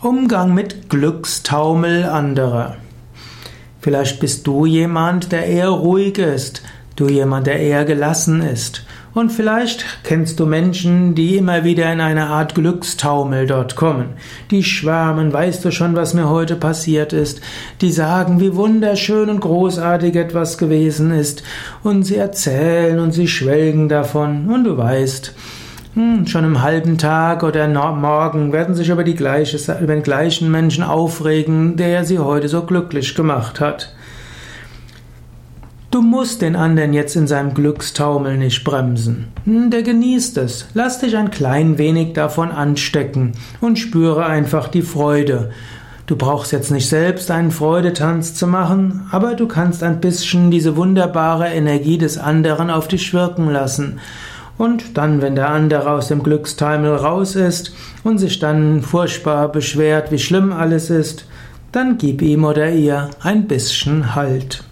Umgang mit Glückstaumel anderer. Vielleicht bist du jemand, der eher ruhig ist, du jemand, der eher gelassen ist. Und vielleicht kennst du Menschen, die immer wieder in eine Art Glückstaumel dort kommen. Die schwärmen, weißt du schon, was mir heute passiert ist. Die sagen, wie wunderschön und großartig etwas gewesen ist. Und sie erzählen und sie schwelgen davon. Und du weißt, hm, schon im halben Tag oder morgen werden sich über, die gleiche, über den gleichen Menschen aufregen, der sie heute so glücklich gemacht hat. Du musst den anderen jetzt in seinem Glückstaumel nicht bremsen. Hm, der genießt es. Lass dich ein klein wenig davon anstecken und spüre einfach die Freude. Du brauchst jetzt nicht selbst einen Freudetanz zu machen, aber du kannst ein bisschen diese wunderbare Energie des anderen auf dich wirken lassen. Und dann, wenn der andere aus dem Glückstaumel raus ist und sich dann furchtbar beschwert, wie schlimm alles ist, dann gib ihm oder ihr ein bisschen Halt.